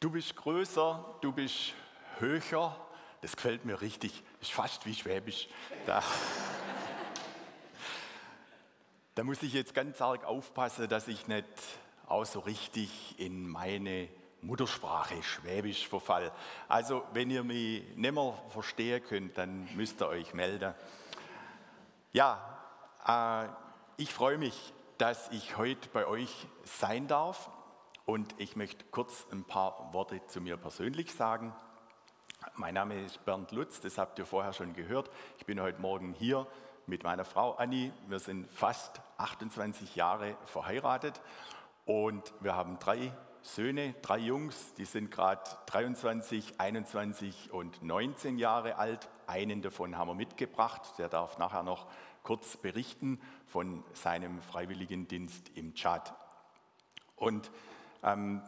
Du bist größer, du bist höher. Das gefällt mir richtig. Ist fast wie Schwäbisch. Da, da muss ich jetzt ganz arg aufpassen, dass ich nicht auch so richtig in meine Muttersprache Schwäbisch verfall. Also, wenn ihr mich nicht mehr verstehen könnt, dann müsst ihr euch melden. Ja, äh, ich freue mich, dass ich heute bei euch sein darf und ich möchte kurz ein paar Worte zu mir persönlich sagen. Mein Name ist Bernd Lutz, das habt ihr vorher schon gehört. Ich bin heute Morgen hier mit meiner Frau Anni. Wir sind fast 28 Jahre verheiratet und wir haben drei Söhne, drei Jungs, die sind gerade 23, 21 und 19 Jahre alt. Einen davon haben wir mitgebracht, der darf nachher noch kurz berichten von seinem Freiwilligendienst im Tschad. Und ähm,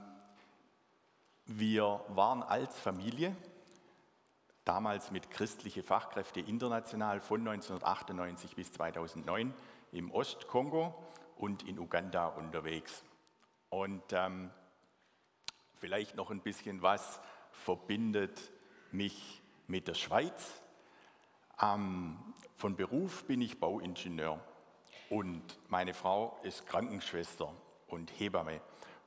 wir waren als Familie damals mit christliche Fachkräfte international von 1998 bis 2009 im Ostkongo und in Uganda unterwegs. Und ähm, vielleicht noch ein bisschen was verbindet mich mit der Schweiz. Ähm, von Beruf bin ich Bauingenieur und meine Frau ist Krankenschwester und Hebamme.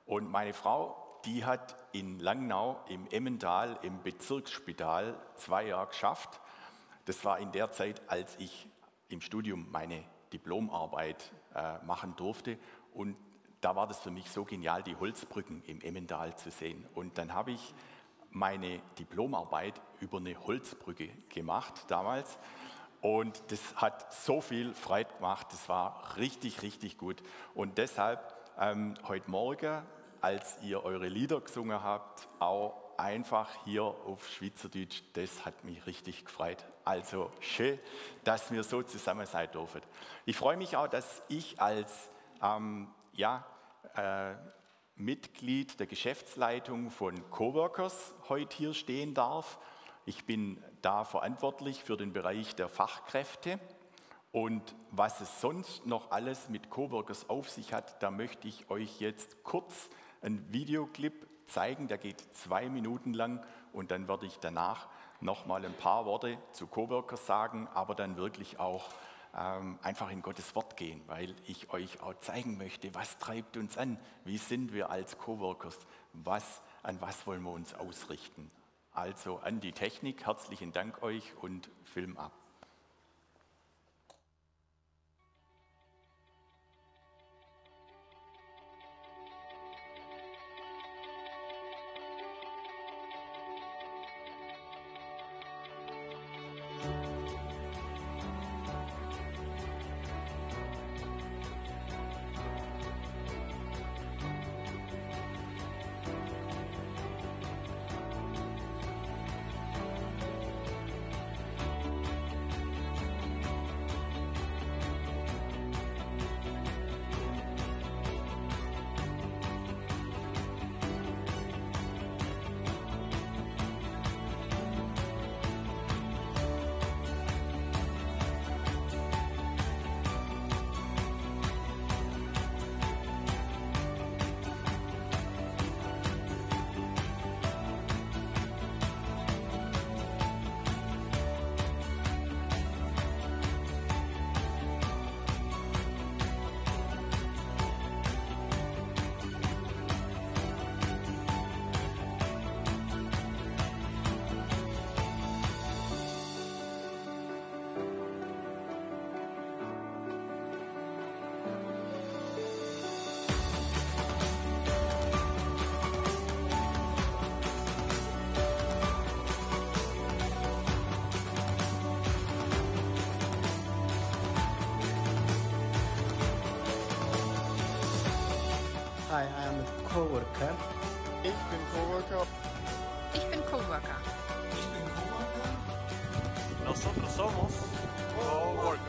Und meine Frau die hat in Langnau im Emmental im Bezirksspital zwei Jahre geschafft. Das war in der Zeit, als ich im Studium meine Diplomarbeit äh, machen durfte. Und da war das für mich so genial, die Holzbrücken im Emmental zu sehen. Und dann habe ich meine Diplomarbeit über eine Holzbrücke gemacht damals. Und das hat so viel Freude gemacht. Das war richtig, richtig gut. Und deshalb ähm, heute Morgen als ihr eure Lieder gesungen habt, auch einfach hier auf Schweizerdeutsch, das hat mich richtig gefreut. Also schön, dass wir so zusammen sein dürfen. Ich freue mich auch, dass ich als ähm, ja, äh, Mitglied der Geschäftsleitung von Coworkers heute hier stehen darf. Ich bin da verantwortlich für den Bereich der Fachkräfte. Und was es sonst noch alles mit Coworkers auf sich hat, da möchte ich euch jetzt kurz einen Videoclip zeigen, der geht zwei Minuten lang und dann werde ich danach nochmal ein paar Worte zu Coworkers sagen, aber dann wirklich auch ähm, einfach in Gottes Wort gehen, weil ich euch auch zeigen möchte, was treibt uns an, wie sind wir als Coworkers, was, an was wollen wir uns ausrichten. Also an die Technik, herzlichen Dank euch und Film ab. Coworker. Ich bin Coworker. Ich bin Coworker. Ich bin Coworker. Nosotros somos Coworkers.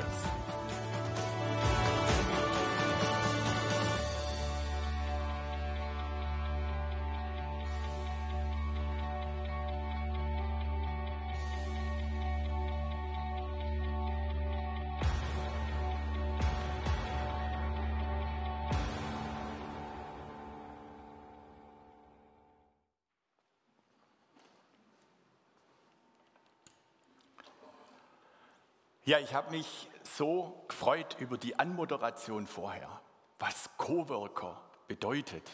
Ja, ich habe mich so gefreut über die Anmoderation vorher, was Coworker bedeutet.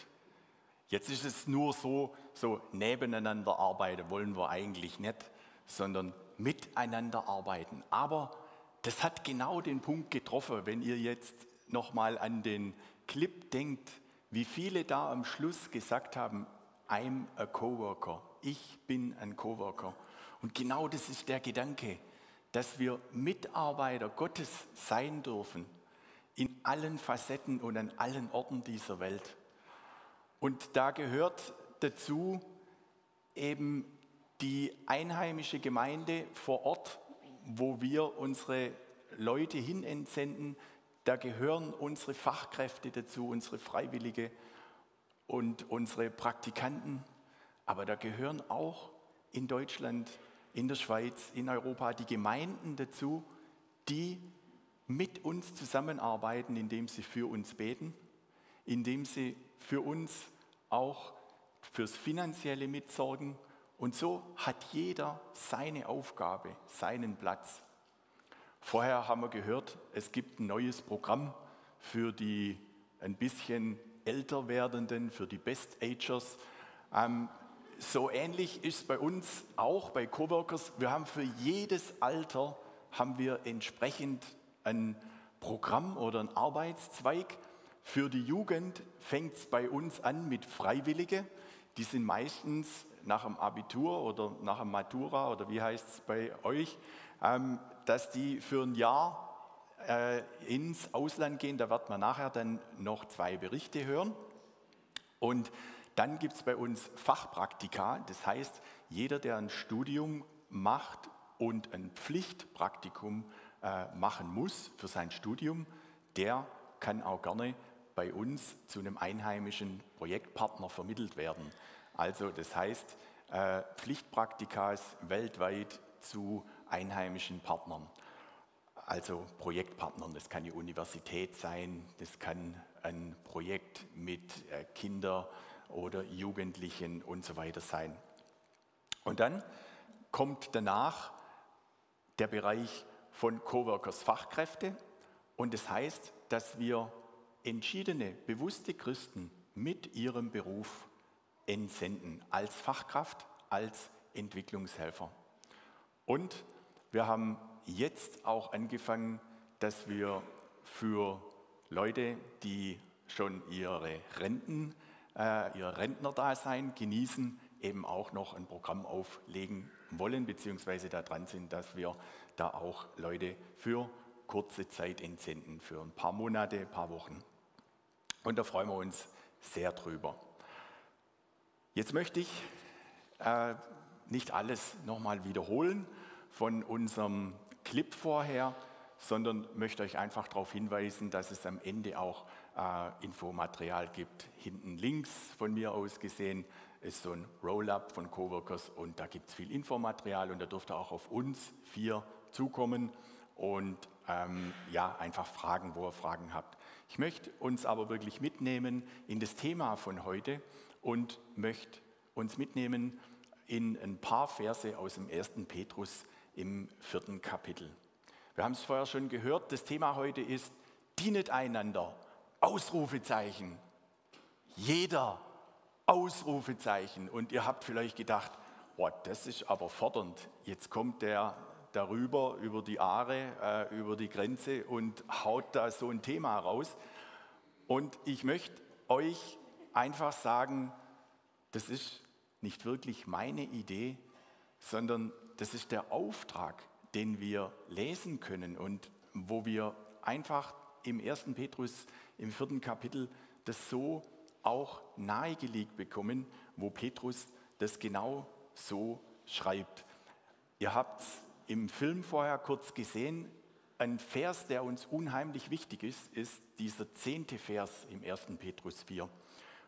Jetzt ist es nur so, so nebeneinander arbeiten wollen wir eigentlich nicht, sondern miteinander arbeiten. Aber das hat genau den Punkt getroffen, wenn ihr jetzt nochmal an den Clip denkt, wie viele da am Schluss gesagt haben, I'm a Coworker, ich bin ein Coworker. Und genau das ist der Gedanke, dass wir Mitarbeiter Gottes sein dürfen in allen Facetten und an allen Orten dieser Welt. Und da gehört dazu eben die einheimische Gemeinde vor Ort, wo wir unsere Leute hin entsenden. Da gehören unsere Fachkräfte dazu, unsere Freiwillige und unsere Praktikanten. Aber da gehören auch in Deutschland, in der Schweiz, in Europa die Gemeinden dazu, die mit uns zusammenarbeiten, indem sie für uns beten, indem sie für uns auch fürs Finanzielle mitsorgen. Und so hat jeder seine Aufgabe, seinen Platz. Vorher haben wir gehört, es gibt ein neues Programm für die ein bisschen älter werdenden, für die Best-Agers. Ähm, so ähnlich ist es bei uns auch bei Coworkers. Wir haben für jedes Alter haben wir entsprechend ein Programm oder ein Arbeitszweig. Für die Jugend fängt es bei uns an mit Freiwillige. Die sind meistens nach dem Abitur oder nach dem Matura oder wie heißt es bei euch, ähm, dass die für ein Jahr äh, ins Ausland gehen. Da wird man nachher dann noch zwei Berichte hören. Und dann gibt es bei uns Fachpraktika. Das heißt, jeder, der ein Studium macht und ein Pflichtpraktikum äh, machen muss für sein Studium, der kann auch gerne bei uns zu einem einheimischen Projektpartner vermittelt werden. Also das heißt, äh, Pflichtpraktikas weltweit zu einheimischen Partnern, also Projektpartnern. Das kann die Universität sein, das kann ein Projekt mit äh, Kindern oder Jugendlichen und so weiter sein. Und dann kommt danach der Bereich von Coworkers Fachkräfte. Und das heißt, dass wir entschiedene, bewusste Christen mit ihrem Beruf entsenden, als Fachkraft, als Entwicklungshelfer. Und wir haben jetzt auch angefangen, dass wir für Leute, die schon ihre Renten, äh, ihr Rentnerdasein genießen, eben auch noch ein Programm auflegen wollen, beziehungsweise da dran sind, dass wir da auch Leute für kurze Zeit entsenden, für ein paar Monate, ein paar Wochen. Und da freuen wir uns sehr drüber. Jetzt möchte ich äh, nicht alles nochmal wiederholen von unserem Clip vorher, sondern möchte euch einfach darauf hinweisen, dass es am Ende auch äh, Infomaterial gibt. Hinten links von mir aus gesehen ist so ein Roll-up von Coworkers und da gibt es viel Infomaterial und da dürft ihr auch auf uns vier zukommen und ähm, ja, einfach fragen, wo ihr Fragen habt. Ich möchte uns aber wirklich mitnehmen in das Thema von heute und möchte uns mitnehmen in ein paar Verse aus dem ersten Petrus im vierten Kapitel. Wir haben es vorher schon gehört, das Thema heute ist, dienet einander, Ausrufezeichen. Jeder Ausrufezeichen. Und ihr habt vielleicht gedacht, boah, das ist aber fordernd. Jetzt kommt der darüber, über die Aare, äh, über die Grenze und haut da so ein Thema raus. Und ich möchte euch einfach sagen, das ist nicht wirklich meine Idee, sondern das ist der Auftrag, den wir lesen können und wo wir einfach im ersten Petrus im vierten Kapitel das so auch nahegelegt bekommen, wo Petrus das genau so schreibt. Ihr habt es im Film vorher kurz gesehen. Ein Vers, der uns unheimlich wichtig ist, ist dieser zehnte Vers im 1. Petrus 4,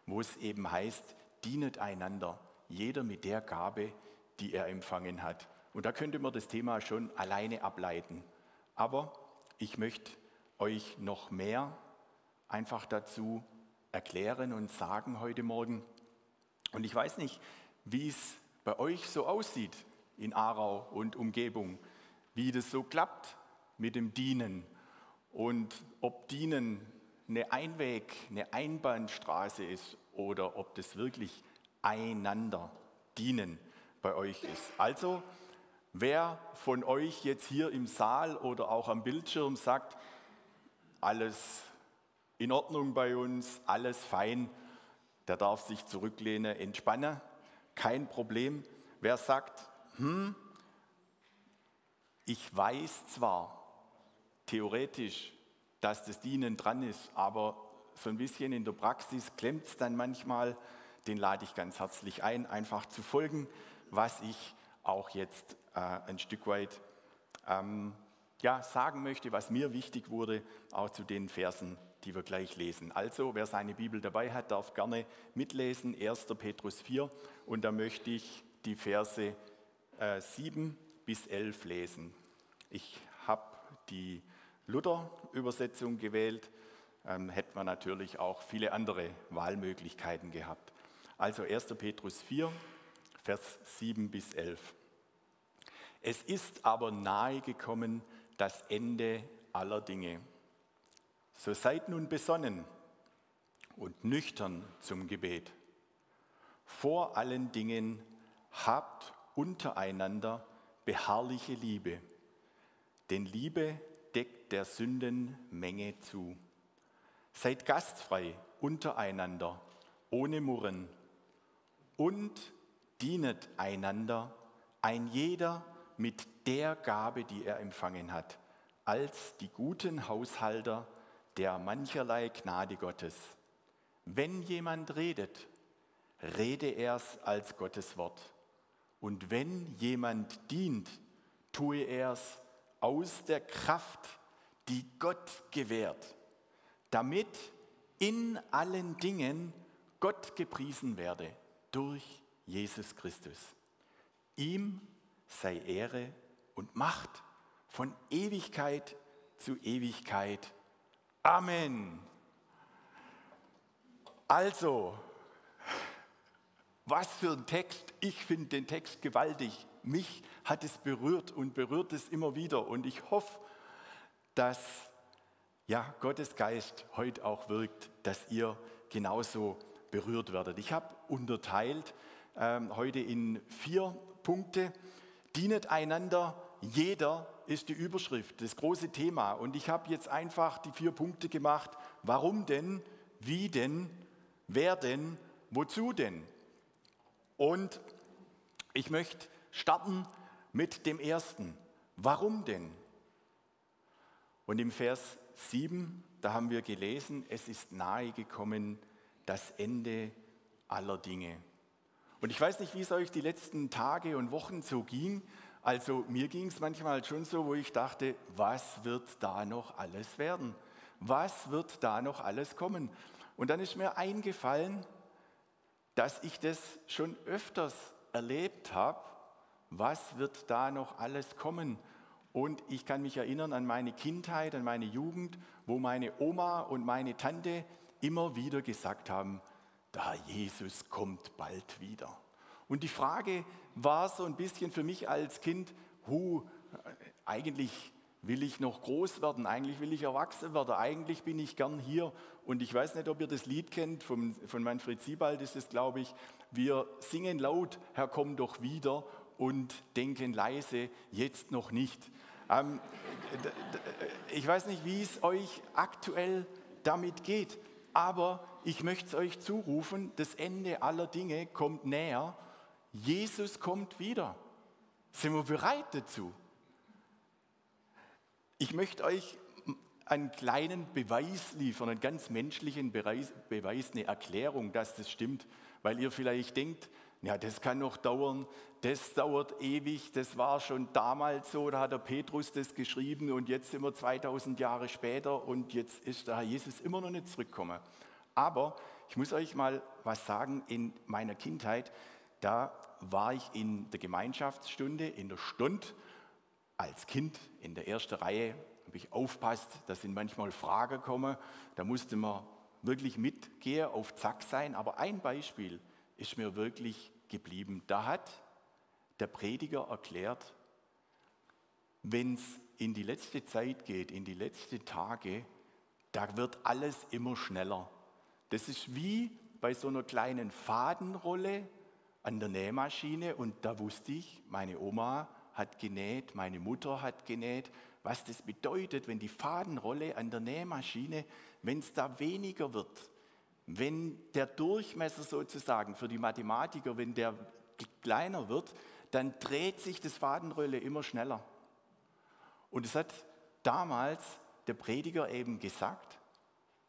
wo es eben heißt, dienet einander, jeder mit der Gabe, die er empfangen hat. Und da könnte man das Thema schon alleine ableiten. Aber ich möchte euch noch mehr einfach dazu erklären und sagen heute Morgen. Und ich weiß nicht, wie es bei euch so aussieht in Aarau und Umgebung, wie das so klappt mit dem Dienen und ob Dienen eine Einweg, eine Einbahnstraße ist oder ob das wirklich einander dienen bei euch ist. Also, wer von euch jetzt hier im Saal oder auch am Bildschirm sagt, alles in Ordnung bei uns, alles fein, der darf sich zurücklehnen, entspannen, kein Problem. Wer sagt, hm, ich weiß zwar theoretisch, dass das Dienen dran ist, aber so ein bisschen in der Praxis klemmt es dann manchmal, den lade ich ganz herzlich ein, einfach zu folgen, was ich auch jetzt äh, ein Stück weit ähm, ja, sagen möchte, was mir wichtig wurde, auch zu den Versen, die wir gleich lesen. Also, wer seine Bibel dabei hat, darf gerne mitlesen, 1. Petrus 4, und da möchte ich die Verse äh, 7 bis 11 lesen. Ich habe die Luther-Übersetzung gewählt, ähm, hätte man natürlich auch viele andere Wahlmöglichkeiten gehabt. Also 1. Petrus 4, Vers 7 bis 11. Es ist aber nahe gekommen das Ende aller Dinge. So seid nun besonnen und nüchtern zum Gebet. Vor allen Dingen habt untereinander beharrliche Liebe, denn Liebe deckt der Sündenmenge zu. Seid gastfrei untereinander, ohne Murren und dienet einander, ein jeder mit der Gabe, die er empfangen hat, als die guten Haushalter der mancherlei Gnade Gottes. Wenn jemand redet, rede er's als Gottes Wort. Und wenn jemand dient, tue er's aus der Kraft, die Gott gewährt, damit in allen Dingen Gott gepriesen werde durch Jesus Christus. Ihm sei Ehre und Macht von Ewigkeit zu Ewigkeit. Amen. Also, was für ein Text. Ich finde den Text gewaltig. Mich hat es berührt und berührt es immer wieder. Und ich hoffe, dass ja, Gottes Geist heute auch wirkt, dass ihr genauso berührt werdet. Ich habe unterteilt ähm, heute in vier Punkte. Dienet einander, jeder ist die Überschrift, das große Thema. Und ich habe jetzt einfach die vier Punkte gemacht. Warum denn? Wie denn? Wer denn? Wozu denn? Und ich möchte starten mit dem ersten. Warum denn? Und im Vers 7, da haben wir gelesen, es ist nahe gekommen das Ende aller Dinge. Und ich weiß nicht, wie es euch die letzten Tage und Wochen so ging. Also mir ging es manchmal schon so, wo ich dachte, was wird da noch alles werden? Was wird da noch alles kommen? Und dann ist mir eingefallen, dass ich das schon öfters erlebt habe. Was wird da noch alles kommen? Und ich kann mich erinnern an meine Kindheit, an meine Jugend, wo meine Oma und meine Tante immer wieder gesagt haben, da Jesus kommt bald wieder. Und die Frage war so ein bisschen für mich als Kind, hu, eigentlich will ich noch groß werden, eigentlich will ich erwachsen werden, eigentlich bin ich gern hier. Und ich weiß nicht, ob ihr das Lied kennt, vom, von Manfred Siebald ist es, glaube ich. Wir singen laut, Herr, komm doch wieder und denken leise, jetzt noch nicht. Ähm, ich weiß nicht, wie es euch aktuell damit geht, aber ich möchte es euch zurufen, das Ende aller Dinge kommt näher. Jesus kommt wieder. Sind wir bereit dazu? Ich möchte euch einen kleinen Beweis liefern, einen ganz menschlichen Beweis, eine Erklärung, dass das stimmt, weil ihr vielleicht denkt, ja, das kann noch dauern, das dauert ewig, das war schon damals so, da hat der Petrus das geschrieben und jetzt sind wir 2000 Jahre später und jetzt ist der Herr Jesus immer noch nicht zurückgekommen. Aber ich muss euch mal was sagen, in meiner Kindheit, da war ich in der Gemeinschaftsstunde, in der Stunde als Kind in der ersten Reihe, habe ich aufpasst, da sind manchmal Fragen gekommen, da musste man wirklich mitgehen, auf Zack sein. Aber ein Beispiel ist mir wirklich geblieben. Da hat der Prediger erklärt, wenn es in die letzte Zeit geht, in die letzten Tage, da wird alles immer schneller. Das ist wie bei so einer kleinen Fadenrolle an der Nähmaschine und da wusste ich, meine Oma hat genäht, meine Mutter hat genäht, was das bedeutet, wenn die Fadenrolle an der Nähmaschine, wenn es da weniger wird, wenn der Durchmesser sozusagen für die Mathematiker, wenn der kleiner wird, dann dreht sich das Fadenrolle immer schneller. Und es hat damals der Prediger eben gesagt,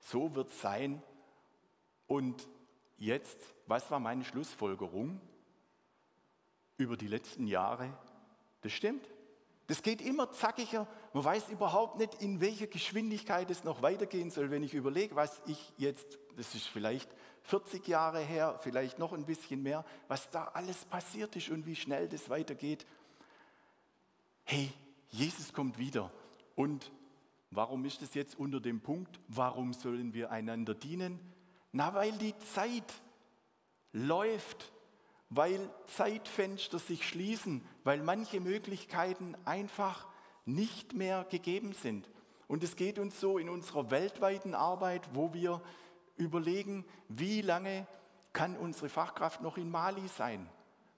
so wird es sein. Und jetzt, was war meine Schlussfolgerung über die letzten Jahre? Das stimmt. Das geht immer zackiger. Man weiß überhaupt nicht, in welcher Geschwindigkeit es noch weitergehen soll. Wenn ich überlege, was ich jetzt, das ist vielleicht 40 Jahre her, vielleicht noch ein bisschen mehr, was da alles passiert ist und wie schnell das weitergeht. Hey, Jesus kommt wieder. Und warum ist das jetzt unter dem Punkt, warum sollen wir einander dienen? Na, weil die Zeit läuft weil Zeitfenster sich schließen, weil manche Möglichkeiten einfach nicht mehr gegeben sind. Und es geht uns so in unserer weltweiten Arbeit, wo wir überlegen, wie lange kann unsere Fachkraft noch in Mali sein?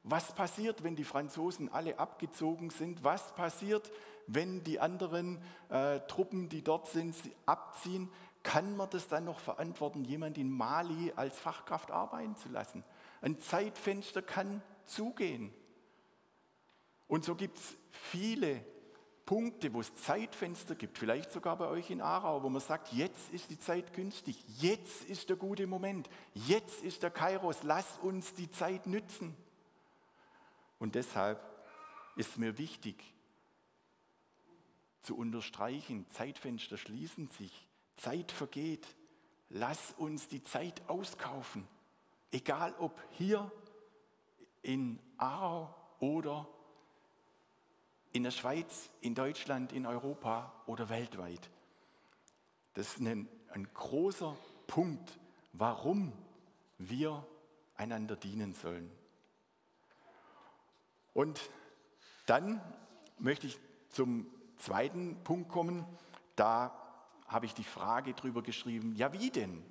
Was passiert, wenn die Franzosen alle abgezogen sind? Was passiert, wenn die anderen äh, Truppen, die dort sind, abziehen? Kann man das dann noch verantworten, jemand in Mali als Fachkraft arbeiten zu lassen? Ein Zeitfenster kann zugehen. Und so gibt es viele Punkte, wo es Zeitfenster gibt, vielleicht sogar bei euch in Aarau, wo man sagt, jetzt ist die Zeit günstig, jetzt ist der gute Moment, jetzt ist der Kairos, lass uns die Zeit nützen. Und deshalb ist mir wichtig zu unterstreichen, Zeitfenster schließen sich, Zeit vergeht, lass uns die Zeit auskaufen. Egal ob hier in Aarau oder in der Schweiz, in Deutschland, in Europa oder weltweit. Das ist ein, ein großer Punkt, warum wir einander dienen sollen. Und dann möchte ich zum zweiten Punkt kommen. Da habe ich die Frage drüber geschrieben, ja wie denn?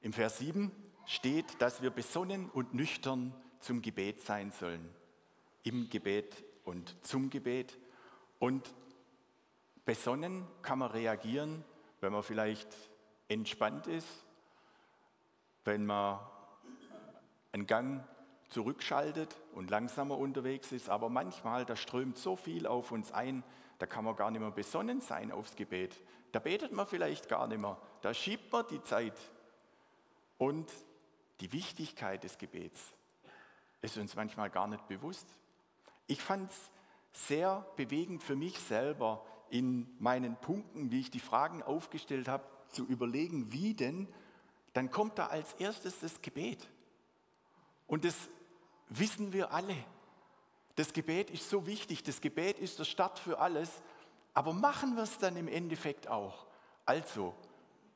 Im Vers 7 steht, dass wir besonnen und nüchtern zum Gebet sein sollen. Im Gebet und zum Gebet. Und besonnen kann man reagieren, wenn man vielleicht entspannt ist, wenn man einen Gang zurückschaltet und langsamer unterwegs ist. Aber manchmal, da strömt so viel auf uns ein, da kann man gar nicht mehr besonnen sein aufs Gebet. Da betet man vielleicht gar nicht mehr. Da schiebt man die Zeit und die Wichtigkeit des Gebets ist uns manchmal gar nicht bewusst. Ich fand es sehr bewegend für mich selber in meinen Punkten, wie ich die Fragen aufgestellt habe, zu überlegen, wie denn, dann kommt da als erstes das Gebet. Und das wissen wir alle. Das Gebet ist so wichtig, das Gebet ist der Start für alles, aber machen wir es dann im Endeffekt auch. Also,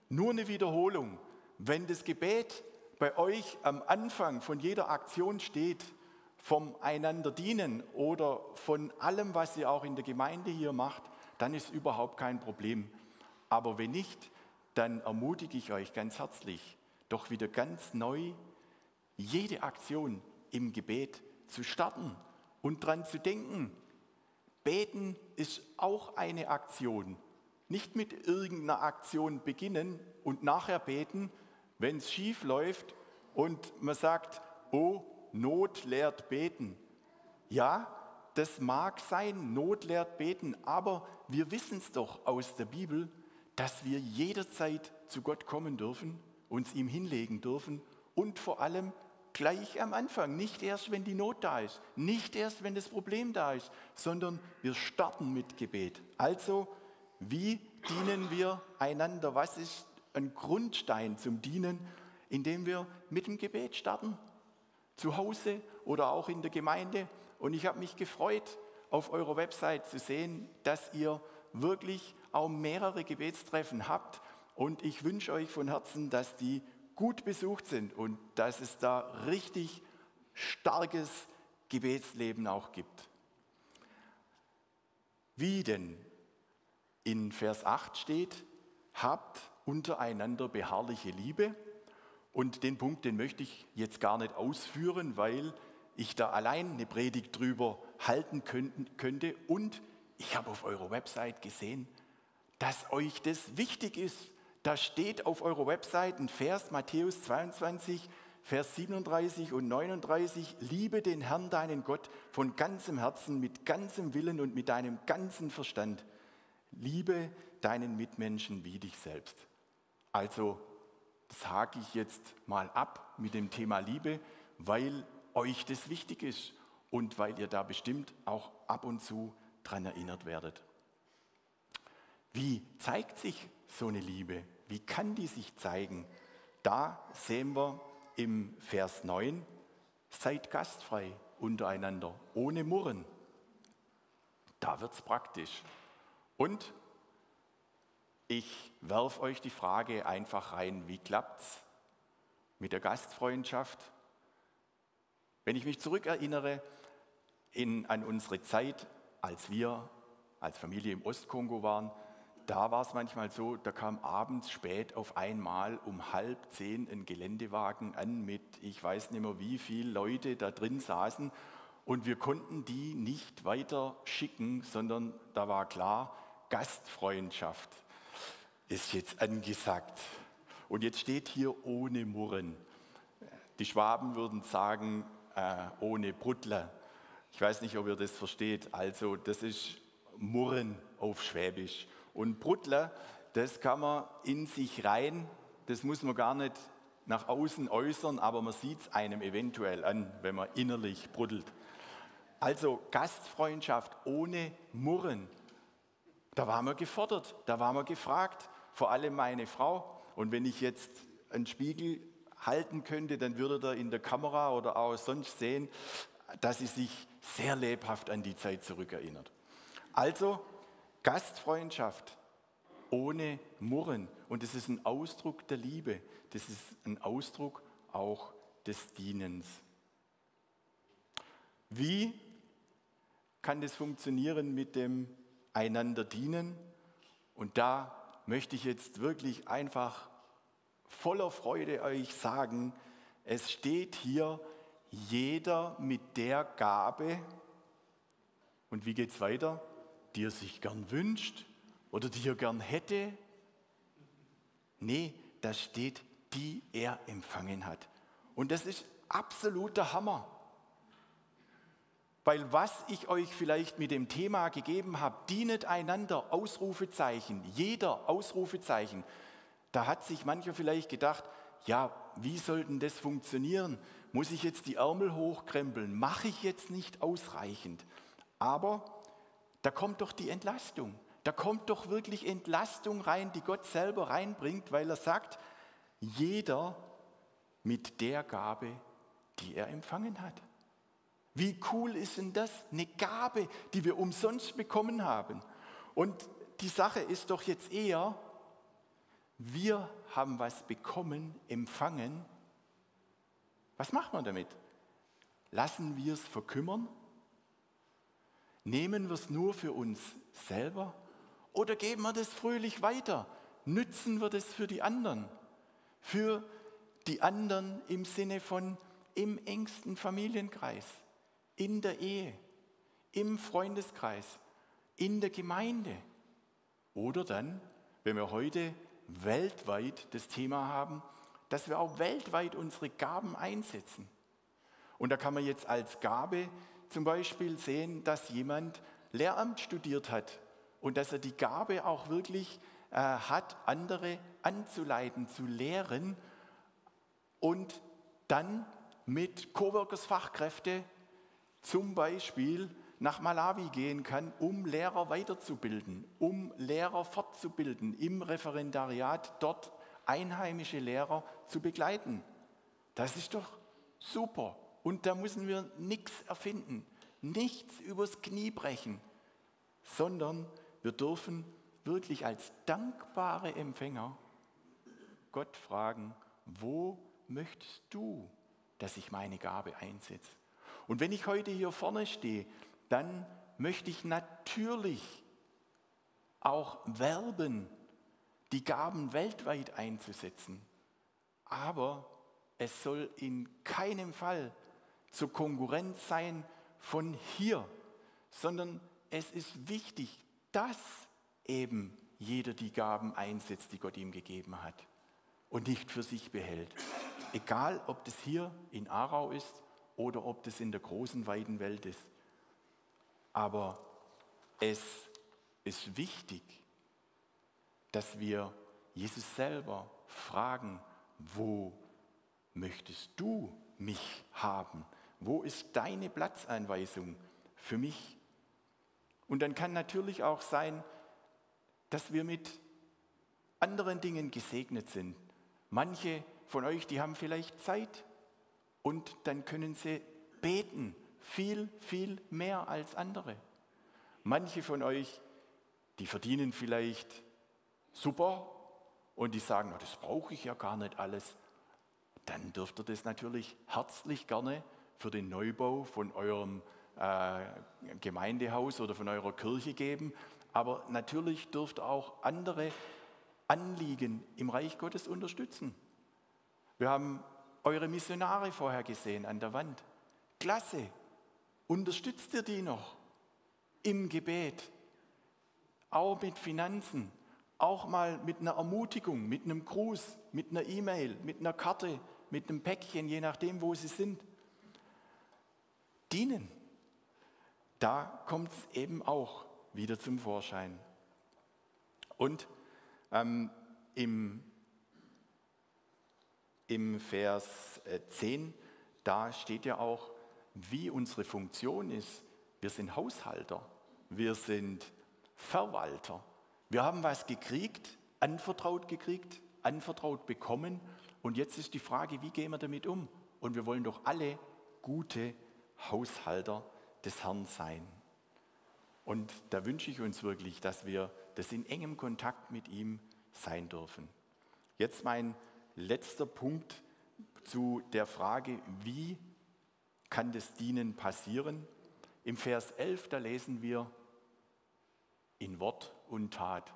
nur eine Wiederholung. Wenn das Gebet bei euch am Anfang von jeder Aktion steht, vom einander dienen oder von allem, was ihr auch in der Gemeinde hier macht, dann ist überhaupt kein Problem. Aber wenn nicht, dann ermutige ich euch ganz herzlich, doch wieder ganz neu jede Aktion im Gebet zu starten und dran zu denken. Beten ist auch eine Aktion. Nicht mit irgendeiner Aktion beginnen und nachher beten, wenn es schief läuft und man sagt, oh, Not lehrt beten. Ja, das mag sein, Not lehrt beten, aber wir wissen es doch aus der Bibel, dass wir jederzeit zu Gott kommen dürfen, uns ihm hinlegen dürfen und vor allem gleich am Anfang, nicht erst, wenn die Not da ist, nicht erst, wenn das Problem da ist, sondern wir starten mit Gebet. Also, wie dienen wir einander? Was ist ein Grundstein zum Dienen, indem wir mit dem Gebet starten. Zu Hause oder auch in der Gemeinde. Und ich habe mich gefreut, auf eurer Website zu sehen, dass ihr wirklich auch mehrere Gebetstreffen habt. Und ich wünsche euch von Herzen, dass die gut besucht sind und dass es da richtig starkes Gebetsleben auch gibt. Wie denn? In Vers 8 steht, habt untereinander beharrliche Liebe. Und den Punkt, den möchte ich jetzt gar nicht ausführen, weil ich da allein eine Predigt drüber halten könnte. Und ich habe auf eurer Website gesehen, dass euch das wichtig ist. Da steht auf eurer Website ein Vers, Matthäus 22, Vers 37 und 39, liebe den Herrn, deinen Gott, von ganzem Herzen, mit ganzem Willen und mit deinem ganzen Verstand. Liebe deinen Mitmenschen wie dich selbst. Also, das hake ich jetzt mal ab mit dem Thema Liebe, weil euch das wichtig ist und weil ihr da bestimmt auch ab und zu dran erinnert werdet. Wie zeigt sich so eine Liebe? Wie kann die sich zeigen? Da sehen wir im Vers 9, seid gastfrei untereinander, ohne Murren. Da wird es praktisch. Und ich werfe euch die Frage einfach rein, wie klappt es mit der Gastfreundschaft? Wenn ich mich zurückerinnere in, an unsere Zeit, als wir als Familie im Ostkongo waren, da war es manchmal so, da kam abends spät auf einmal um halb zehn ein Geländewagen an mit, ich weiß nicht mehr wie viele Leute da drin saßen und wir konnten die nicht weiter schicken, sondern da war klar, Gastfreundschaft ist jetzt angesagt. Und jetzt steht hier ohne Murren. Die Schwaben würden sagen, äh, ohne Bruttler. Ich weiß nicht, ob ihr das versteht. Also, das ist Murren auf Schwäbisch. Und Bruttler, das kann man in sich rein, das muss man gar nicht nach außen äußern, aber man sieht es einem eventuell an, wenn man innerlich bruddelt. Also Gastfreundschaft ohne Murren, da waren wir gefordert, da waren wir gefragt, vor allem meine Frau. Und wenn ich jetzt einen Spiegel halten könnte, dann würde er in der Kamera oder auch sonst sehen, dass sie sich sehr lebhaft an die Zeit zurückerinnert. Also Gastfreundschaft ohne Murren. Und das ist ein Ausdruck der Liebe. Das ist ein Ausdruck auch des Dienens. Wie kann das funktionieren mit dem einander dienen? Und da möchte ich jetzt wirklich einfach voller Freude euch sagen, es steht hier, jeder mit der Gabe, und wie geht es weiter? Die er sich gern wünscht oder die er gern hätte. Nee, da steht, die er empfangen hat. Und das ist absoluter Hammer. Weil was ich euch vielleicht mit dem Thema gegeben habe, dienet einander, Ausrufezeichen, jeder Ausrufezeichen, da hat sich mancher vielleicht gedacht, ja, wie soll denn das funktionieren? Muss ich jetzt die Ärmel hochkrempeln? Mache ich jetzt nicht ausreichend? Aber da kommt doch die Entlastung. Da kommt doch wirklich Entlastung rein, die Gott selber reinbringt, weil er sagt, jeder mit der Gabe, die er empfangen hat. Wie cool ist denn das? Eine Gabe, die wir umsonst bekommen haben. Und die Sache ist doch jetzt eher, wir haben was bekommen, empfangen. Was machen wir damit? Lassen wir es verkümmern? Nehmen wir es nur für uns selber oder geben wir das fröhlich weiter? Nützen wir das für die anderen? Für die anderen im Sinne von im engsten Familienkreis, in der Ehe, im Freundeskreis, in der Gemeinde. Oder dann, wenn wir heute weltweit das Thema haben, dass wir auch weltweit unsere Gaben einsetzen. Und da kann man jetzt als Gabe zum Beispiel sehen, dass jemand Lehramt studiert hat und dass er die Gabe auch wirklich äh, hat, andere anzuleiten, zu lehren und dann mit Coworkers Fachkräfte zum Beispiel nach Malawi gehen kann, um Lehrer weiterzubilden, um Lehrer fortzubilden, im Referendariat dort einheimische Lehrer zu begleiten. Das ist doch super. Und da müssen wir nichts erfinden, nichts übers Knie brechen, sondern wir dürfen wirklich als dankbare Empfänger Gott fragen, wo möchtest du, dass ich meine Gabe einsetze? Und wenn ich heute hier vorne stehe, dann möchte ich natürlich auch werben, die Gaben weltweit einzusetzen. Aber es soll in keinem Fall zur Konkurrenz sein von hier, sondern es ist wichtig, dass eben jeder die Gaben einsetzt, die Gott ihm gegeben hat und nicht für sich behält. Egal, ob das hier in Aarau ist oder ob das in der großen, weiten Welt ist. Aber es ist wichtig, dass wir Jesus selber fragen, wo möchtest du mich haben? Wo ist deine Platzeinweisung für mich? Und dann kann natürlich auch sein, dass wir mit anderen Dingen gesegnet sind. Manche von euch, die haben vielleicht Zeit und dann können sie beten, viel, viel mehr als andere. Manche von euch, die verdienen vielleicht super und die sagen, das brauche ich ja gar nicht alles. Dann dürft ihr das natürlich herzlich gerne für den Neubau von eurem äh, Gemeindehaus oder von eurer Kirche geben. Aber natürlich dürft auch andere Anliegen im Reich Gottes unterstützen. Wir haben eure Missionare vorher gesehen an der Wand. Klasse. Unterstützt ihr die noch im Gebet? Auch mit Finanzen, auch mal mit einer Ermutigung, mit einem Gruß, mit einer E-Mail, mit einer Karte, mit einem Päckchen, je nachdem, wo sie sind. Dienen. Da kommt es eben auch wieder zum Vorschein. Und ähm, im, im Vers 10, äh, da steht ja auch, wie unsere Funktion ist. Wir sind Haushalter, wir sind Verwalter. Wir haben was gekriegt, anvertraut gekriegt, anvertraut bekommen und jetzt ist die Frage, wie gehen wir damit um? Und wir wollen doch alle gute Haushalter des Herrn sein. Und da wünsche ich uns wirklich, dass wir das in engem Kontakt mit ihm sein dürfen. Jetzt mein letzter Punkt zu der Frage, wie kann das Dienen passieren? Im Vers 11, da lesen wir in Wort und Tat.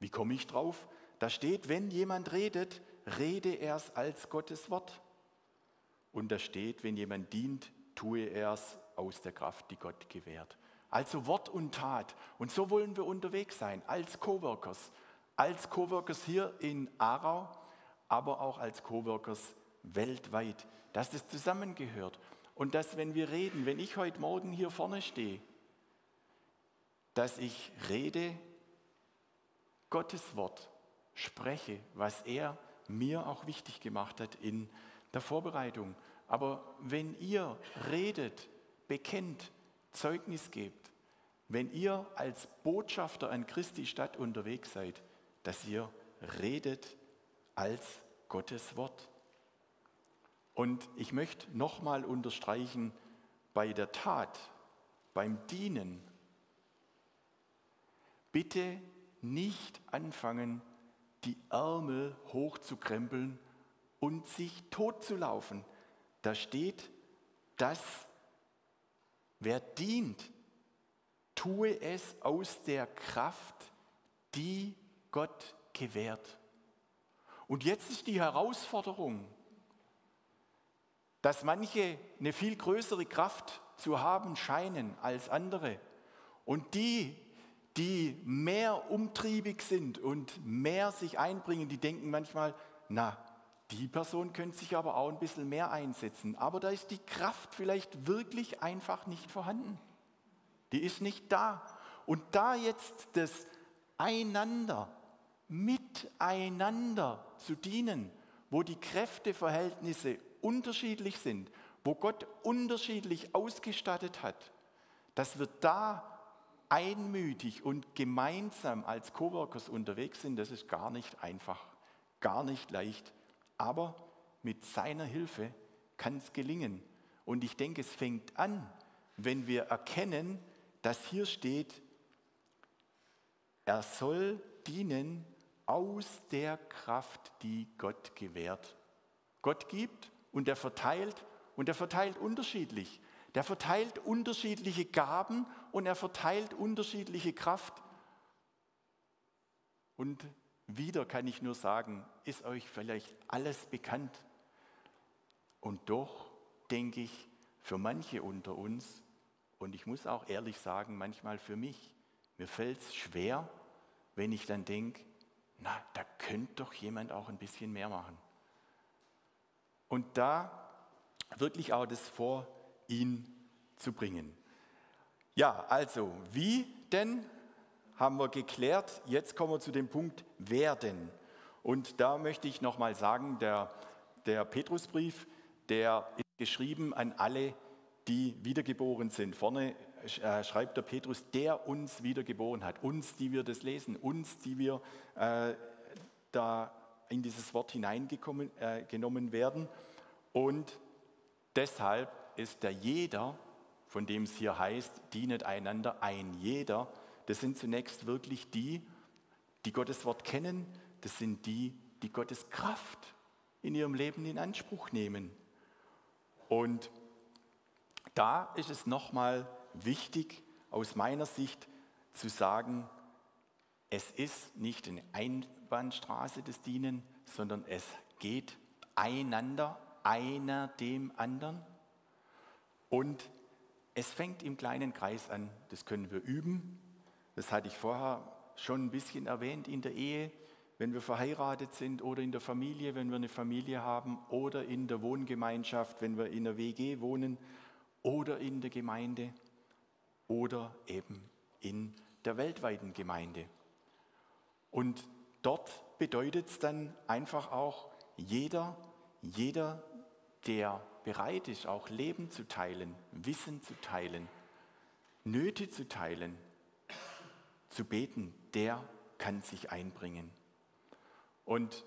Wie komme ich drauf? Da steht, wenn jemand redet, rede er es als Gottes Wort. Und da steht, wenn jemand dient, tue er es aus der Kraft, die Gott gewährt. Also Wort und Tat. Und so wollen wir unterwegs sein, als Coworkers. Als Coworkers hier in Aarau, aber auch als Coworkers weltweit. Dass das zusammengehört. Und dass, wenn wir reden, wenn ich heute Morgen hier vorne stehe, dass ich rede, Gottes Wort spreche, was er mir auch wichtig gemacht hat in der Vorbereitung. Aber wenn ihr redet, bekennt, Zeugnis gebt, wenn ihr als Botschafter an Christi Stadt unterwegs seid, dass ihr redet als Gottes Wort. Und ich möchte nochmal unterstreichen, bei der Tat, beim Dienen, bitte nicht anfangen, die Ärmel hochzukrempeln und sich totzulaufen. Da steht, dass wer dient, tue es aus der Kraft, die Gott gewährt. Und jetzt ist die Herausforderung, dass manche eine viel größere Kraft zu haben scheinen als andere. Und die, die mehr umtriebig sind und mehr sich einbringen, die denken manchmal, na, die Person könnte sich aber auch ein bisschen mehr einsetzen. Aber da ist die Kraft vielleicht wirklich einfach nicht vorhanden. Die ist nicht da. Und da jetzt das Einander, miteinander zu dienen, wo die Kräfteverhältnisse unterschiedlich sind, wo Gott unterschiedlich ausgestattet hat, dass wir da einmütig und gemeinsam als Coworkers unterwegs sind, das ist gar nicht einfach, gar nicht leicht. Aber mit seiner Hilfe kann es gelingen. Und ich denke, es fängt an, wenn wir erkennen, dass hier steht, er soll dienen aus der Kraft, die Gott gewährt. Gott gibt und er verteilt und er verteilt unterschiedlich. Der verteilt unterschiedliche Gaben und er verteilt unterschiedliche Kraft. Und wieder kann ich nur sagen, ist euch vielleicht alles bekannt? Und doch denke ich, für manche unter uns, und ich muss auch ehrlich sagen, manchmal für mich, mir fällt es schwer, wenn ich dann denke, na, da könnte doch jemand auch ein bisschen mehr machen. Und da wirklich auch das vor ihn zu bringen. Ja, also, wie denn haben wir geklärt. Jetzt kommen wir zu dem Punkt, wer denn? Und da möchte ich nochmal sagen, der, der Petrusbrief, der ist geschrieben an alle, die wiedergeboren sind. Vorne äh, schreibt der Petrus, der uns wiedergeboren hat. Uns, die wir das lesen. Uns, die wir äh, da in dieses Wort hineingenommen äh, werden. Und deshalb ist der jeder, von dem es hier heißt, dienet einander ein jeder, das sind zunächst wirklich die, die Gottes Wort kennen, das sind die, die Gottes Kraft in ihrem Leben in Anspruch nehmen. Und da ist es nochmal wichtig, aus meiner Sicht zu sagen, es ist nicht eine Einbahnstraße des Dienen, sondern es geht einander, einer dem anderen. Und es fängt im kleinen Kreis an, das können wir üben, das hatte ich vorher schon ein bisschen erwähnt in der Ehe, wenn wir verheiratet sind oder in der Familie, wenn wir eine Familie haben oder in der Wohngemeinschaft, wenn wir in der WG wohnen oder in der Gemeinde oder eben in der weltweiten Gemeinde. Und dort bedeutet es dann einfach auch, jeder, jeder, der bereit ist, auch Leben zu teilen, Wissen zu teilen, Nöte zu teilen, zu beten, der kann sich einbringen. Und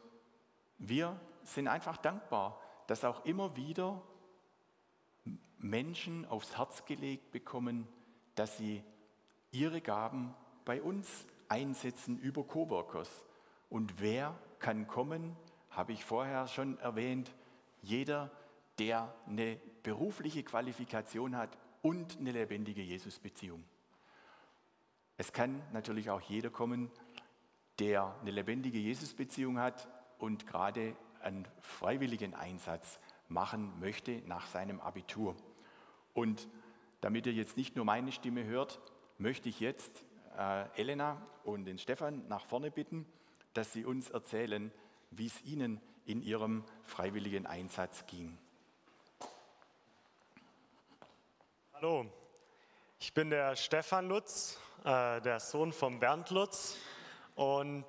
wir sind einfach dankbar, dass auch immer wieder Menschen aufs Herz gelegt bekommen, dass sie ihre Gaben bei uns einsetzen über Coworkers. Und wer kann kommen, habe ich vorher schon erwähnt, jeder, der eine berufliche Qualifikation hat und eine lebendige Jesusbeziehung. Es kann natürlich auch jeder kommen, der eine lebendige Jesusbeziehung hat und gerade einen freiwilligen Einsatz machen möchte nach seinem Abitur. Und damit ihr jetzt nicht nur meine Stimme hört, möchte ich jetzt äh, Elena und den Stefan nach vorne bitten, dass sie uns erzählen, wie es ihnen in ihrem freiwilligen Einsatz ging. Hallo, ich bin der Stefan Lutz äh, der Sohn von Bernd Lutz. Und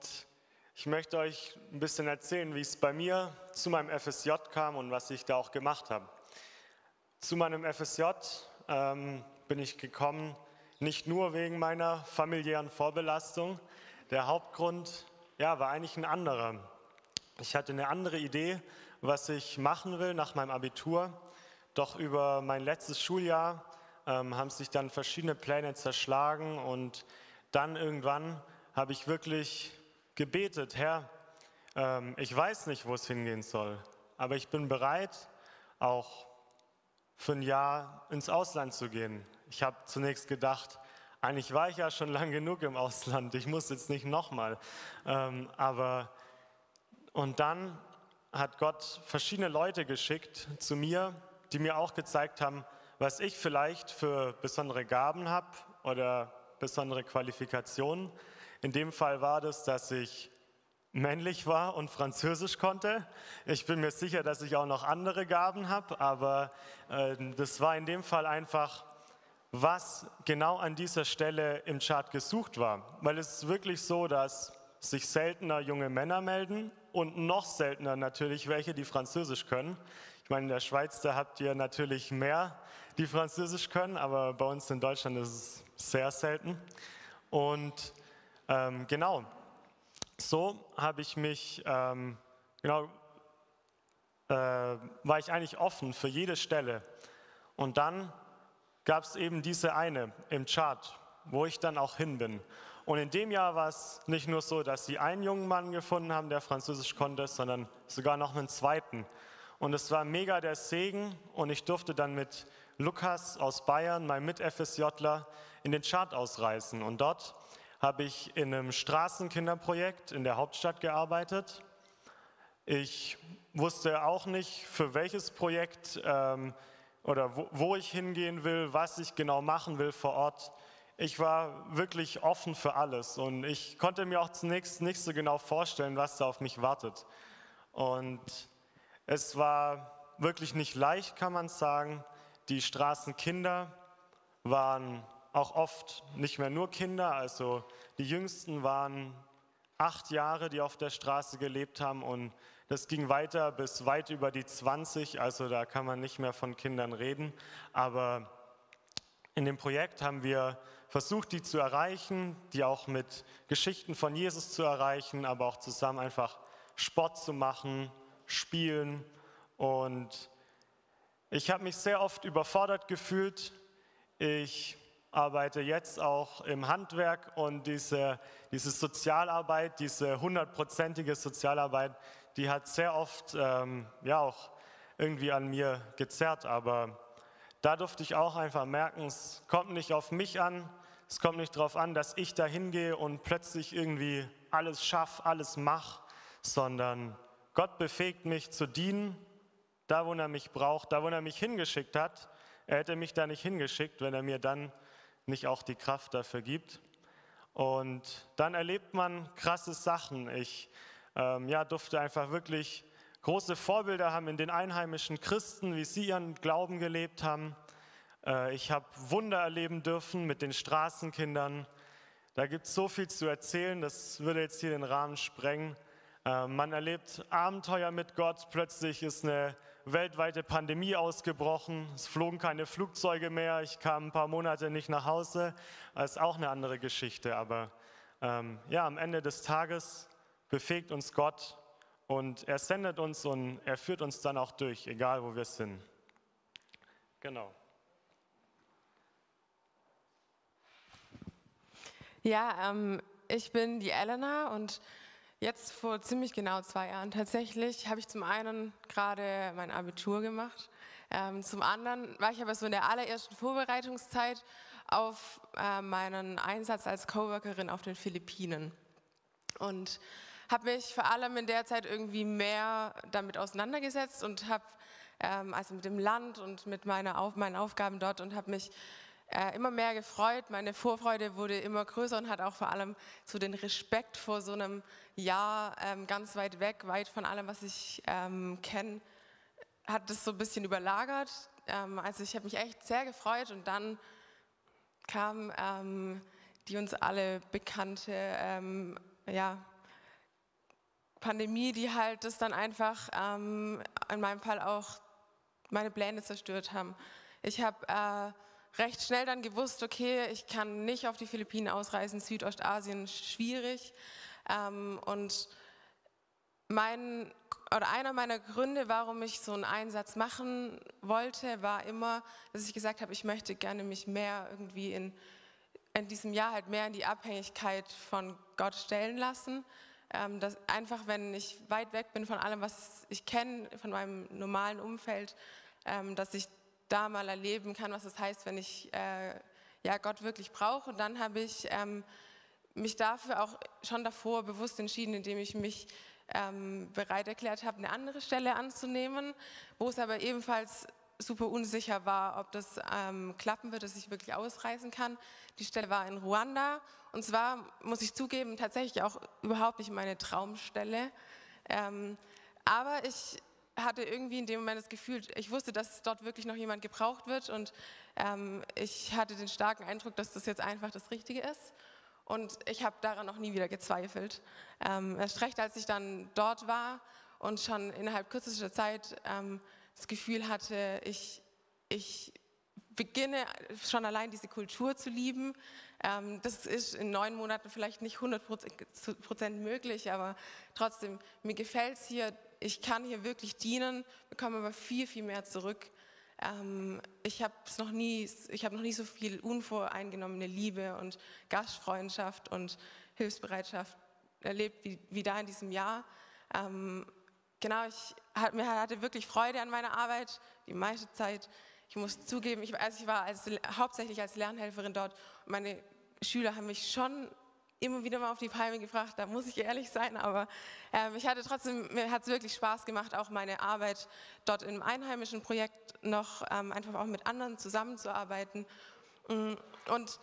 ich möchte euch ein bisschen erzählen, wie es bei mir zu meinem FSJ kam und was ich da auch gemacht habe. Zu meinem FSJ ähm, bin ich gekommen, nicht nur wegen meiner familiären Vorbelastung. Der Hauptgrund ja, war eigentlich ein anderer. Ich hatte eine andere Idee, was ich machen will nach meinem Abitur. Doch über mein letztes Schuljahr ähm, haben sich dann verschiedene Pläne zerschlagen und dann irgendwann habe ich wirklich gebetet, Herr, ähm, ich weiß nicht, wo es hingehen soll, aber ich bin bereit, auch für ein Jahr ins Ausland zu gehen. Ich habe zunächst gedacht, eigentlich war ich ja schon lang genug im Ausland, ich muss jetzt nicht nochmal. Ähm, aber und dann hat Gott verschiedene Leute geschickt zu mir, die mir auch gezeigt haben, was ich vielleicht für besondere Gaben habe oder besondere Qualifikationen. In dem Fall war das, dass ich männlich war und Französisch konnte. Ich bin mir sicher, dass ich auch noch andere Gaben habe, aber äh, das war in dem Fall einfach, was genau an dieser Stelle im Chart gesucht war. Weil es ist wirklich so, dass sich seltener junge Männer melden und noch seltener natürlich welche, die Französisch können. Ich meine, in der Schweiz, da habt ihr natürlich mehr die Französisch können, aber bei uns in Deutschland ist es sehr selten. Und ähm, genau, so habe ich mich, ähm, genau, äh, war ich eigentlich offen für jede Stelle. Und dann gab es eben diese eine im Chart, wo ich dann auch hin bin. Und in dem Jahr war es nicht nur so, dass sie einen jungen Mann gefunden haben, der Französisch konnte, sondern sogar noch einen zweiten. Und es war mega der Segen und ich durfte dann mit Lukas aus Bayern, mein Mit-FSJler, in den Chart ausreißen. Und dort habe ich in einem Straßenkinderprojekt in der Hauptstadt gearbeitet. Ich wusste auch nicht, für welches Projekt ähm, oder wo, wo ich hingehen will, was ich genau machen will vor Ort. Ich war wirklich offen für alles und ich konnte mir auch zunächst nicht so genau vorstellen, was da auf mich wartet. Und es war wirklich nicht leicht, kann man sagen. Die Straßenkinder waren auch oft nicht mehr nur Kinder, also die Jüngsten waren acht Jahre, die auf der Straße gelebt haben und das ging weiter bis weit über die 20, also da kann man nicht mehr von Kindern reden. Aber in dem Projekt haben wir versucht, die zu erreichen, die auch mit Geschichten von Jesus zu erreichen, aber auch zusammen einfach Sport zu machen, spielen. Und ich habe mich sehr oft überfordert gefühlt. Ich arbeite jetzt auch im Handwerk und diese, diese Sozialarbeit, diese hundertprozentige Sozialarbeit, die hat sehr oft ähm, ja auch irgendwie an mir gezerrt, aber da durfte ich auch einfach merken, es kommt nicht auf mich an, es kommt nicht darauf an, dass ich da hingehe und plötzlich irgendwie alles schaffe, alles mache, sondern Gott befähigt mich zu dienen, da wo er mich braucht, da wo er mich hingeschickt hat. Er hätte mich da nicht hingeschickt, wenn er mir dann nicht auch die Kraft dafür gibt. Und dann erlebt man krasse Sachen. Ich ähm, ja, durfte einfach wirklich große Vorbilder haben in den einheimischen Christen, wie sie ihren Glauben gelebt haben. Äh, ich habe Wunder erleben dürfen mit den Straßenkindern. Da gibt es so viel zu erzählen, das würde jetzt hier den Rahmen sprengen. Äh, man erlebt Abenteuer mit Gott. Plötzlich ist eine weltweite Pandemie ausgebrochen. Es flogen keine Flugzeuge mehr. Ich kam ein paar Monate nicht nach Hause. Das ist auch eine andere Geschichte. Aber ähm, ja, am Ende des Tages befähigt uns Gott und er sendet uns und er führt uns dann auch durch, egal wo wir sind. Genau. Ja, ähm, ich bin die Elena und jetzt vor ziemlich genau zwei Jahren tatsächlich habe ich zum einen gerade mein Abitur gemacht. Ähm, zum anderen war ich aber so in der allerersten Vorbereitungszeit auf äh, meinen Einsatz als Coworkerin auf den Philippinen. Und habe mich vor allem in der Zeit irgendwie mehr damit auseinandergesetzt und habe ähm, also mit dem Land und mit meiner Auf, meinen Aufgaben dort und habe mich äh, immer mehr gefreut. Meine Vorfreude wurde immer größer und hat auch vor allem so den Respekt vor so einem Jahr ähm, ganz weit weg, weit von allem, was ich ähm, kenne, hat das so ein bisschen überlagert. Ähm, also ich habe mich echt sehr gefreut und dann kam ähm, die uns alle bekannte ähm, ja, Pandemie, die halt das dann einfach ähm, in meinem Fall auch meine Pläne zerstört haben. Ich habe äh, recht schnell dann gewusst, okay, ich kann nicht auf die Philippinen ausreisen, Südostasien schwierig. Ähm, und mein, oder einer meiner Gründe, warum ich so einen Einsatz machen wollte, war immer, dass ich gesagt habe, ich möchte gerne mich mehr irgendwie in, in diesem Jahr halt mehr in die Abhängigkeit von Gott stellen lassen ähm, dass einfach, wenn ich weit weg bin von allem, was ich kenne, von meinem normalen Umfeld, ähm, dass ich da mal erleben kann, was es heißt, wenn ich äh, ja, Gott wirklich brauche. Und dann habe ich ähm, mich dafür auch schon davor bewusst entschieden, indem ich mich ähm, bereit erklärt habe, eine andere Stelle anzunehmen, wo es aber ebenfalls super unsicher war, ob das ähm, klappen wird, dass ich wirklich ausreisen kann. Die Stelle war in Ruanda und zwar muss ich zugeben, tatsächlich auch überhaupt nicht meine Traumstelle. Ähm, aber ich hatte irgendwie in dem Moment das Gefühl, ich wusste, dass dort wirklich noch jemand gebraucht wird und ähm, ich hatte den starken Eindruck, dass das jetzt einfach das Richtige ist. Und ich habe daran noch nie wieder gezweifelt. Ähm, erst recht, als ich dann dort war und schon innerhalb kürzester Zeit ähm, das Gefühl hatte, ich, ich beginne schon allein diese Kultur zu lieben. Ähm, das ist in neun Monaten vielleicht nicht 100 Prozent möglich, aber trotzdem, mir gefällt es hier. Ich kann hier wirklich dienen, bekomme aber viel, viel mehr zurück. Ähm, ich habe noch nie, habe noch nie so viel unvoreingenommene Liebe und Gastfreundschaft und Hilfsbereitschaft erlebt wie, wie da in diesem Jahr. Ähm, genau, ich hatte, hatte wirklich Freude an meiner Arbeit, die meiste Zeit. Ich muss zugeben, ich, also ich war als, hauptsächlich als Lernhelferin dort und meine Schüler haben mich schon immer wieder mal auf die Palme gebracht, da muss ich ehrlich sein, aber ähm, ich hatte trotzdem, mir hat es wirklich Spaß gemacht, auch meine Arbeit dort im einheimischen Projekt noch ähm, einfach auch mit anderen zusammenzuarbeiten mm, und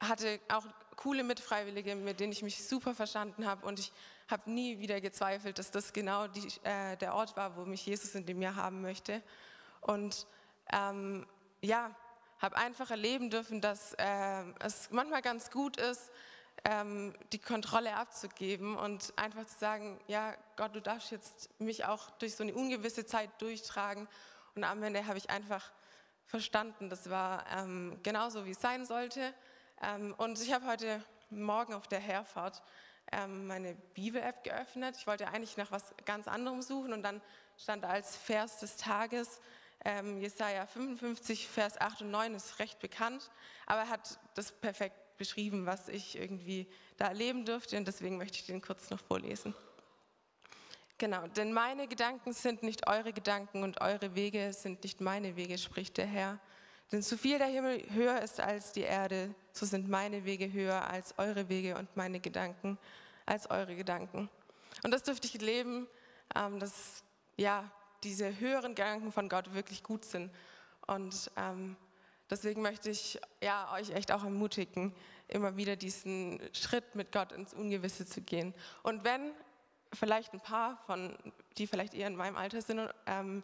hatte auch coole Mitfreiwillige, mit denen ich mich super verstanden habe und ich habe nie wieder gezweifelt, dass das genau die, äh, der Ort war, wo mich Jesus in dem Jahr haben möchte und ähm, ja, habe einfach erleben dürfen, dass äh, es manchmal ganz gut ist, ähm, die Kontrolle abzugeben und einfach zu sagen, ja, Gott, du darfst jetzt mich auch durch so eine ungewisse Zeit durchtragen. Und am Ende habe ich einfach verstanden, das war ähm, genauso, wie es sein sollte. Ähm, und ich habe heute Morgen auf der Herfahrt ähm, meine Bibel-App geöffnet. Ich wollte eigentlich nach was ganz anderem suchen und dann stand als Vers des Tages ähm, Jesaja 55, Vers 8 und 9 ist recht bekannt, aber er hat das perfekt beschrieben, was ich irgendwie da erleben durfte und deswegen möchte ich den kurz noch vorlesen. Genau, denn meine Gedanken sind nicht eure Gedanken und eure Wege sind nicht meine Wege, spricht der Herr. Denn so viel der Himmel höher ist als die Erde, so sind meine Wege höher als eure Wege und meine Gedanken als eure Gedanken. Und das dürfte ich leben, ähm, dass ja, diese höheren Gedanken von Gott wirklich gut sind. Und ähm, deswegen möchte ich ja, euch echt auch ermutigen, immer wieder diesen Schritt mit Gott ins Ungewisse zu gehen. Und wenn vielleicht ein paar von, die vielleicht eher in meinem Alter sind, ähm,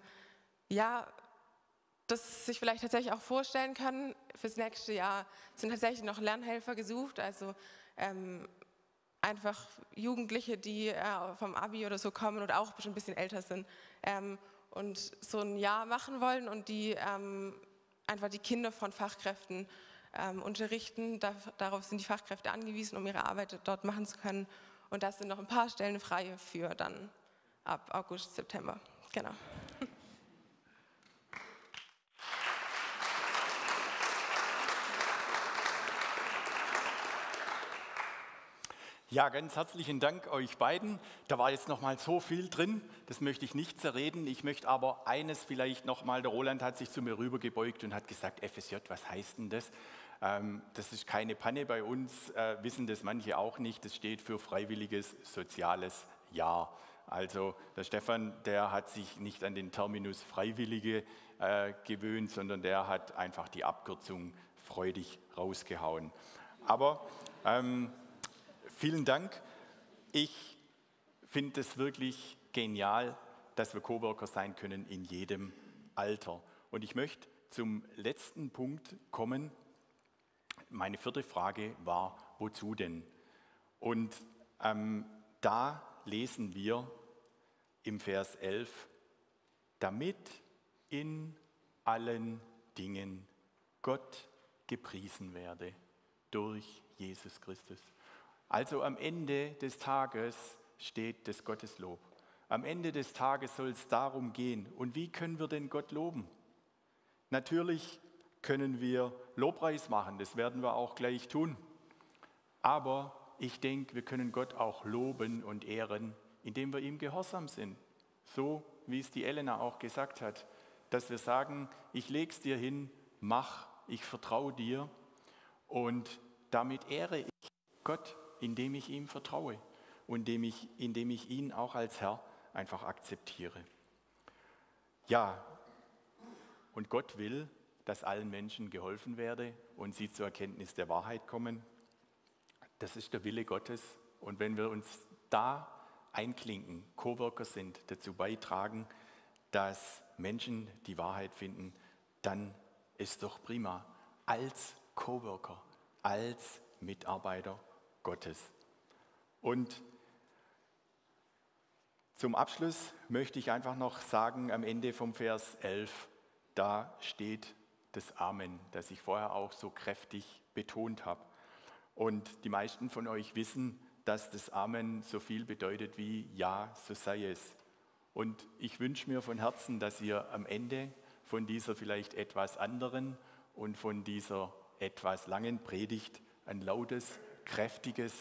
ja, das sich vielleicht tatsächlich auch vorstellen können, fürs nächste Jahr sind tatsächlich noch Lernhelfer gesucht, also ähm, einfach Jugendliche, die äh, vom Abi oder so kommen oder auch schon ein bisschen älter sind ähm, und so ein Jahr machen wollen und die ähm, einfach die Kinder von Fachkräften ähm, unterrichten. Da, darauf sind die Fachkräfte angewiesen, um ihre Arbeit dort machen zu können. Und das sind noch ein paar Stellen frei für dann ab August, September. Genau. Ja, ganz herzlichen Dank euch beiden. Da war jetzt noch mal so viel drin, das möchte ich nicht zerreden. Ich möchte aber eines vielleicht noch mal, der Roland hat sich zu mir rübergebeugt und hat gesagt, FSJ, was heißt denn das? Ähm, das ist keine Panne bei uns, äh, wissen das manche auch nicht. Das steht für freiwilliges soziales Jahr. Also der Stefan, der hat sich nicht an den Terminus Freiwillige äh, gewöhnt, sondern der hat einfach die Abkürzung freudig rausgehauen. Aber ähm, vielen Dank. Ich finde es wirklich genial, dass wir Coworker sein können in jedem Alter. Und ich möchte zum letzten Punkt kommen. Meine vierte Frage war, wozu denn? Und ähm, da lesen wir im Vers 11, damit in allen Dingen Gott gepriesen werde durch Jesus Christus. Also am Ende des Tages steht das Gotteslob. Am Ende des Tages soll es darum gehen. Und wie können wir denn Gott loben? Natürlich können wir Lobpreis machen, das werden wir auch gleich tun. Aber ich denke, wir können Gott auch loben und ehren, indem wir ihm gehorsam sind. So wie es die Elena auch gesagt hat, dass wir sagen, ich leg's dir hin, mach, ich vertraue dir und damit ehre ich Gott indem ich ihm vertraue und indem ich, indem ich ihn auch als Herr einfach akzeptiere. Ja, und Gott will, dass allen Menschen geholfen werde und sie zur Erkenntnis der Wahrheit kommen. Das ist der Wille Gottes. Und wenn wir uns da einklinken, Coworker sind, dazu beitragen, dass Menschen die Wahrheit finden, dann ist doch prima. Als Coworker, als Mitarbeiter Gottes. Und zum Abschluss möchte ich einfach noch sagen, am Ende vom Vers 11, da steht das Amen, das ich vorher auch so kräftig betont habe. Und die meisten von euch wissen, dass das Amen so viel bedeutet wie Ja, so sei es. Und ich wünsche mir von Herzen, dass ihr am Ende von dieser vielleicht etwas anderen und von dieser etwas langen Predigt ein lautes kräftiges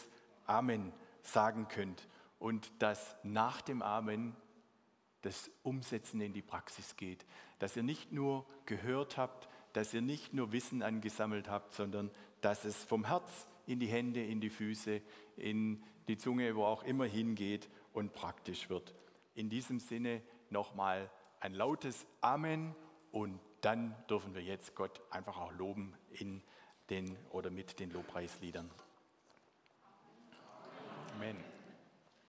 Amen sagen könnt und dass nach dem Amen das Umsetzen in die Praxis geht. Dass ihr nicht nur gehört habt, dass ihr nicht nur Wissen angesammelt habt, sondern dass es vom Herz in die Hände, in die Füße, in die Zunge, wo auch immer hingeht und praktisch wird. In diesem Sinne nochmal ein lautes Amen und dann dürfen wir jetzt Gott einfach auch loben in den oder mit den Lobpreisliedern. Amen.